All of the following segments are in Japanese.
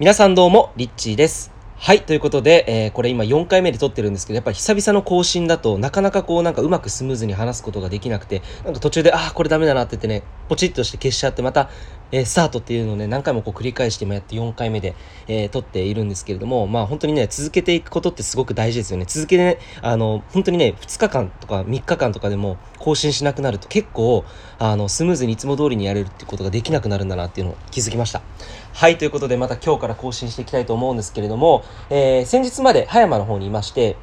皆さんどうも、リッチーです。はい、ということで、えー、これ今4回目で撮ってるんですけど、やっぱり久々の更新だとなかなかこうなんかうまくスムーズに話すことができなくて、なんか途中で、ああ、これダメだなって言ってね、ポチッとして消しちゃって、また、えー、スタートっていうのをね、何回もこう繰り返して今やって4回目で、えー、撮っているんですけれども、まあ本当にね、続けていくことってすごく大事ですよね。続けてね、あの、本当にね、2日間とか3日間とかでも更新しなくなると結構、あの、スムーズにいつも通りにやれるってことができなくなるんだなっていうのを気づきました。はい、ということでまた今日から更新していきたいと思うんですけれども、えー、先日まで葉山の方にいまして、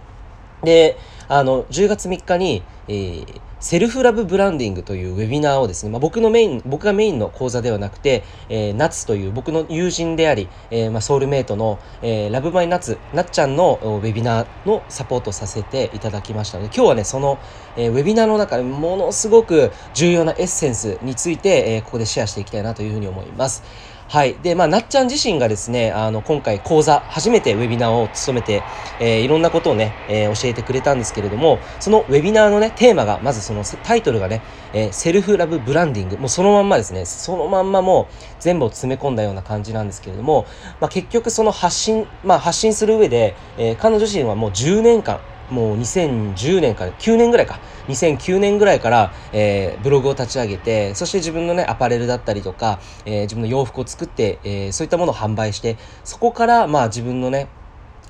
で、あの、10月3日に、えー、セルフラブブランディングというウェビナーをですね、まあ、僕のメイン、僕がメインの講座ではなくて、えー、ナツという僕の友人であり、えー、まあ、ソウルメイトの、えー、ラブマイナツ、なっちゃんのウェビナーのサポートさせていただきましたので、今日はね、その、えー、ウェビナーの中でものすごく重要なエッセンスについて、えー、ここでシェアしていきたいなというふうに思います。はい。で、まあ、なっちゃん自身がですね、あの、今回講座、初めてウェビナーを務めて、えー、いろんなことをね、えー、教えてくれたんですけれども、そのウェビナーのね、テーマが、まずそのタイトルがね、えー、セルフラブブランディング、もうそのまんまですね、そのまんまもう全部を詰め込んだような感じなんですけれども、まあ、結局その発信、まあ、発信する上で、え彼女自身はもう10年間、もう2010年から9年ぐらいか。2009年ぐらいから、えー、ブログを立ち上げてそして自分のねアパレルだったりとか、えー、自分の洋服を作って、えー、そういったものを販売してそこからまあ自分のね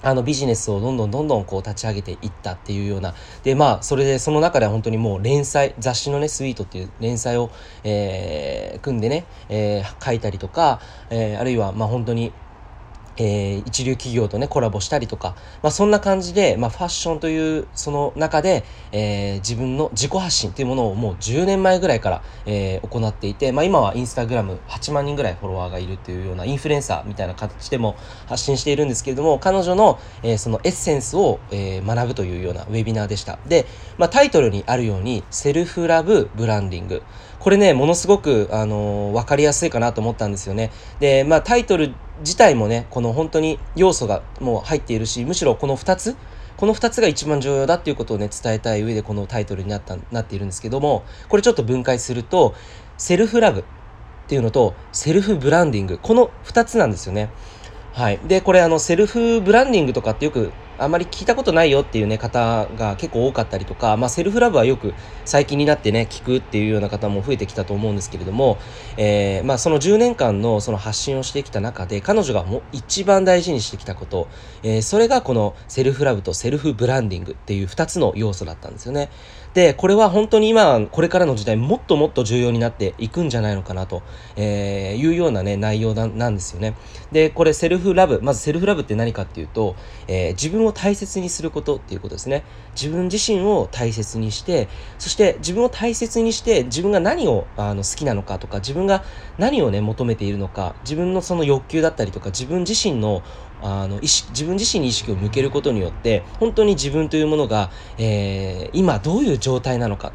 あのビジネスをどんどんどんどんこう立ち上げていったっていうような。でまあそれでその中では本当にもう連載雑誌のねスイートっていう連載を、えー、組んでね、えー、書いたりとか、えー、あるいはまあ本当にえー、一流企業とね、コラボしたりとか、まあ、そんな感じで、まあ、ファッションというその中で、えー、自分の自己発信っていうものをもう10年前ぐらいから、えー、行っていて、まあ、今はインスタグラム8万人ぐらいフォロワーがいるというようなインフルエンサーみたいな形でも発信しているんですけれども、彼女の、え、そのエッセンスを、え、学ぶというようなウェビナーでした。で、まあ、タイトルにあるように、セルフラブブランディング。これね、ものすごく、あのー、わかりやすいかなと思ったんですよね。で、まあ、タイトル自体もね、この本当に要素がもう入っているし、むしろこの2つ、この2つが一番重要だっていうことをね、伝えたい上でこのタイトルになった、なっているんですけども、これちょっと分解すると、セルフラブっていうのと、セルフブランディング、この2つなんですよね。はい。で、これあの、セルフブランディングとかってよくあんまり聞いたことないよっていうね、方が結構多かったりとか、まあ、セルフラブはよく最近になってね、聞くっていうような方も増えてきたと思うんですけれども、えー、まあ、その10年間のその発信をしてきた中で、彼女がもう一番大事にしてきたこと、えー、それがこのセルフラブとセルフブランディングっていう2つの要素だったんですよね。で、これは本当に今、これからの時代、もっともっと重要になっていくんじゃないのかなと、えー、いうようなね、内容なんですよね。で、これセルフラブ、まずセルフラブって何かっていうと、えー、自分を大切にすることっていうことですね。自分自身を大切にして、そして自分を大切にして、自分が何をあの好きなのかとか、自分が何をね、求めているのか、自分のその欲求だったりとか、自分自身のあの意識自分自身に意識を向けることによって本当に自分というものが、えー、今どういう状態なのか、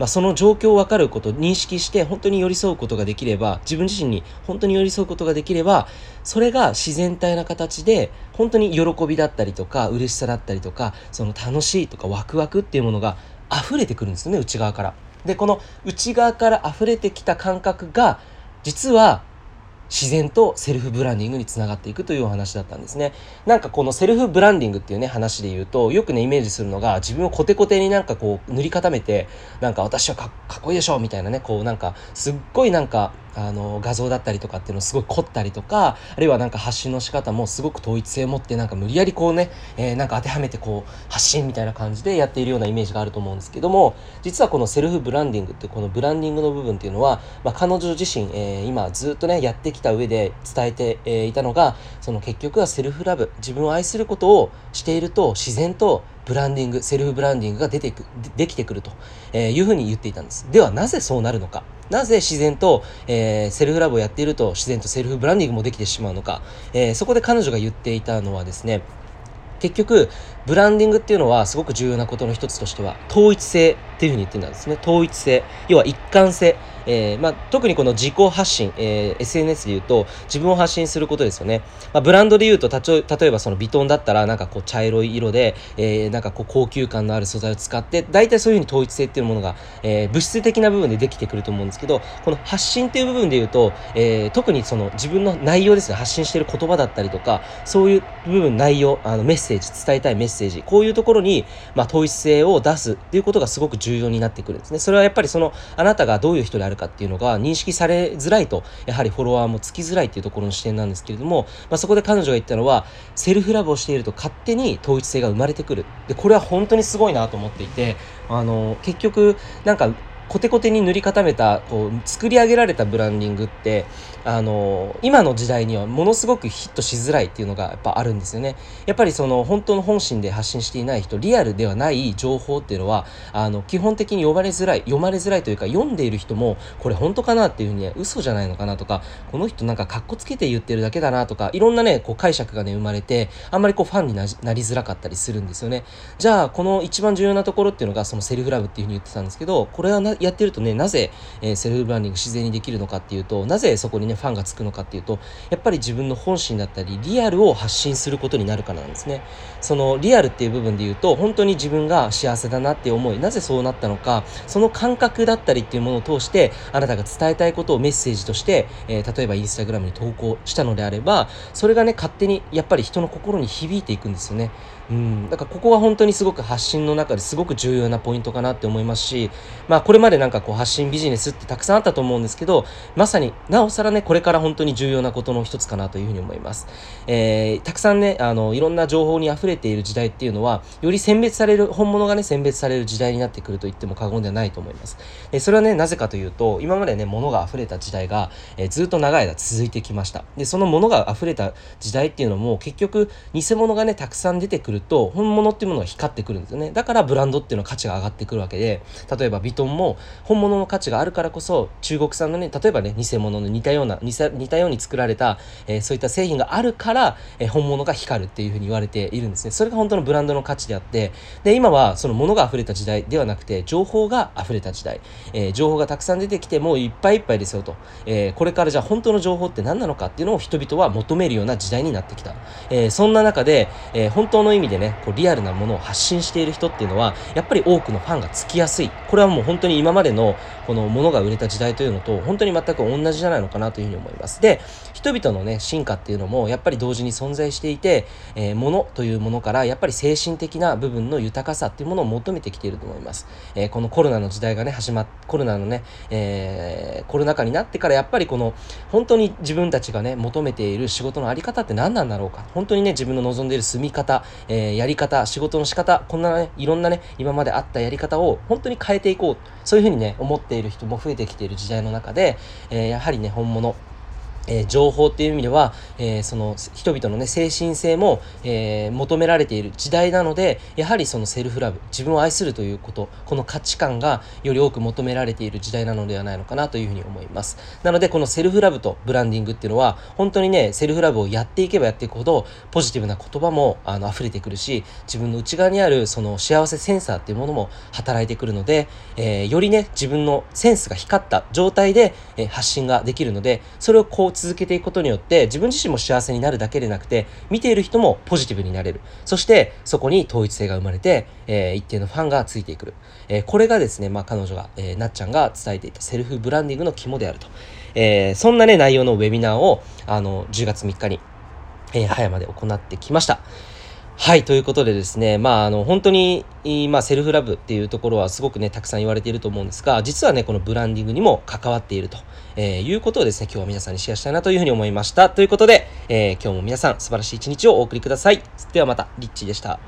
まあ、その状況を分かること認識して本当に寄り添うことができれば自分自身に本当に寄り添うことができればそれが自然体な形で本当に喜びだったりとか嬉しさだったりとかその楽しいとかワクワクっていうものが溢れてくるんですよね内側から。でこの内側から溢れてきた感覚が実は自然とセルフブランディングにつながっていくというお話だったんですね。なんかこのセルフブランディングっていうね話で言うとよくねイメージするのが自分をコテコテになんかこう塗り固めてなんか私はかっこいいでしょみたいなねこうなんかすっごいなんかあの画像だったりとかっていうのをすごい凝ったりとかあるいはなんか発信の仕方もすごく統一性を持ってなんか無理やりこうね、えー、なんか当てはめてこう発信みたいな感じでやっているようなイメージがあると思うんですけども実はこのセルフブランディングってこのブランディングの部分っていうのは、まあ、彼女自身、えー、今ずっとねやってきた上で伝えて、えー、いたのがその結局はセルフラブ自分を愛することをしていると自然とブランディングセルフブランディングが出てくできてくるというふうに言っていたんです。ではなぜそうなるのか。なぜ自然と、えー、セルフラブをやっていると自然とセルフブランディングもできてしまうのか、えー、そこで彼女が言っていたのはですね結局ブランディングっていうのはすごく重要なことの一つとしては統一性。っていうふうに言ってるんですね。統一性。要は一貫性。えー、まあ、特にこの自己発信、えー、SNS で言うと自分を発信することですよね、まあ、ブランドで言うと例えばそのビトンだったらなんかこう茶色い色で、えー、なんかこう高級感のある素材を使って大体そういうふうに統一性っていうものが、え物質的な部分でできてくると思うんですけどこの発信っていう部分で言うと、え特にその自分の内容ですね。発信している言葉だったりとかそういう部分内容あのメッセージ伝えたいメッセージこういうところに、まあ、統一性を出すっていうことがすごく重要重要になってくるんですねそれはやっぱりそのあなたがどういう人であるかっていうのが認識されづらいと、やはりフォロワーもつきづらいっていうところの視点なんですけれども、まあ、そこで彼女が言ったのは、セルフラブをしていると勝手に統一性が生まれてくる。で、これは本当にすごいなと思っていて、あの、結局、なんか、コテコテに塗り固めたこう作り上げられたブランディングってあの今の時代にはものすごくヒットしづらいっていうのがやっぱあるんですよね。やっぱりその本当の本心で発信していない人リアルではない情報っていうのはあの基本的に呼ばれづらい読まれづらいというか読んでいる人もこれ本当かなっていうふうに嘘じゃないのかなとかこの人なんかかっこつけて言ってるだけだなとかいろんなねこう解釈がね生まれてあんまりこうファンになりづらかったりするんですよね。じゃあこの一番重要なところっていうのがそのセルフラブっていうふうに言ってたんですけどこれはやってるとねなぜ、えー、セルフブランディング自然にできるのかっていうとなぜそこにねファンがつくのかっていうとやっぱり自分の本心だったりリアルを発信することになるからなんですね。そのリアルっていう部分で言うと本当に自分が幸せだなって思いなぜそうなったのかその感覚だったりっていうものを通してあなたが伝えたいことをメッセージとして、えー、例えばインスタグラムに投稿したのであればそれがね勝手にやっぱり人の心に響いていくんですよね。うん。だからここは本当にすごく発信の中ですごく重要なポイントかなって思いますしまあこれまででなんかこう発信ビジネスってたくさんあったと思うんですけどまさになおさらねこれから本当に重要なことの一つかなというふうに思います、えー、たくさんねあのいろんな情報に溢れている時代っていうのはより選別される本物がね選別される時代になってくると言っても過言ではないと思います、え、それはねなぜかというと今までね物が溢れた時代が、えー、ずっと長い間続いてきました。でその物が溢れた時代っていうのも結局偽物がねたくさん出てくると本物っていうものが光ってくるんですよね。だからブランドっていうのは価値が上がってくるわけで例えばビトンも本物の価値があるからこそ中国産のね例えばね偽物の似たような似たように作られた、えー、そういった製品があるから、えー、本物が光るっていうふうに言われているんですね。それが本当のブランドの価値であってで今はその物が溢れた時代ではなくて情報が溢れた時代、えー、情報がたくさん出てきてもういっぱいいっぱいですよと、えこれからじゃあ本当の情報って何なのかっていうのを人々は求めるような時代になってきた、えそんな中で、え本当の意味でねこうリアルなものを発信している人っていうのはやっぱり多くのファンがつきやすい。これはもう本当に今までのこの物が売れた時代というのと本当に全く同じじゃないのかなというふうに思います。で人々のね進化っていうのもやっぱり同時に存在していて、えー、物というものからやっぱり精神的な部分の豊かさっていうものを求めてきていると思います、えー、このコロナの時代がね始まっコロナのね、えー、コロナ禍になってからやっぱりこの本当に自分たちがね求めている仕事のあり方って何なんだろうか。本当にね自分の望んでいる住み方、えやり方仕事の仕方こんなねいろんなね今まであったやり方を本当に変えていこう。そういうふうにね思っている人も増えてきている時代の中で、えやはりね本物え、情報っていう意味では、えー、その人々のね精神性も、えー、求められている時代なのでやはりそのセルフラブ自分を愛するということこの価値観がより多く求められている時代なのではないのかなというふうに思います。なのでこのセルフラブとブランディングっていうのは本当にねセルフラブをやっていけばやっていくほどポジティブな言葉もあの溢れてくるし自分の内側にあるその幸せセンサーっていうものも働いてくるので、えよりね自分のセンスが光った状態で、え発信ができるのでそれをこう続けていくことによって自分自身も幸せになるだけでなくて見ている人もポジティブになれる。そしてそこに統一性が生まれて、えー、一定のファンがついてく。る、えー、これがですね、まあ、彼女が、えー、なっちゃんが伝えていたセルフブランディングの肝であると、えー、そんなね内容のウェビナーをあの10月3日に、えー、葉山で行ってきました。はい、ということでですね、まあ、あの、本当に、まあ、セルフラブっていうところはすごくね、たくさん言われていると思うんですが、実はね、このブランディングにも関わっていると、えー、いうことをですね、今日は皆さんにシェアしたいなというふうに思いました。ということで、えー、今日も皆さん素晴らしい一日をお送りください。ではまた、リッチーでした。